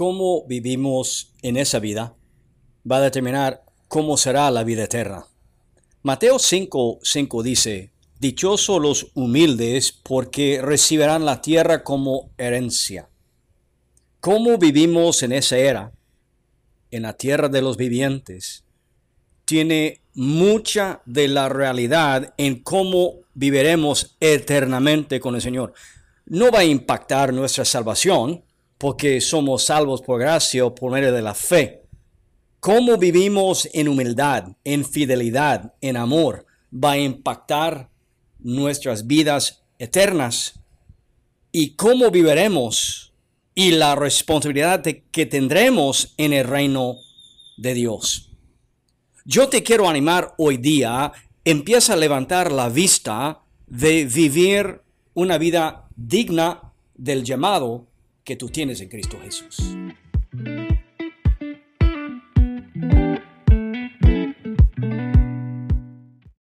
cómo vivimos en esa vida va a determinar cómo será la vida eterna. Mateo 5, 5 dice, Dichosos los humildes porque recibirán la tierra como herencia. ¿Cómo vivimos en esa era, en la tierra de los vivientes? Tiene mucha de la realidad en cómo viviremos eternamente con el Señor. No va a impactar nuestra salvación, porque somos salvos por gracia o por medio de la fe. Cómo vivimos en humildad, en fidelidad, en amor, va a impactar nuestras vidas eternas. Y cómo viviremos y la responsabilidad que tendremos en el reino de Dios. Yo te quiero animar hoy día, empieza a levantar la vista de vivir una vida digna del llamado que tú tienes en Cristo Jesús.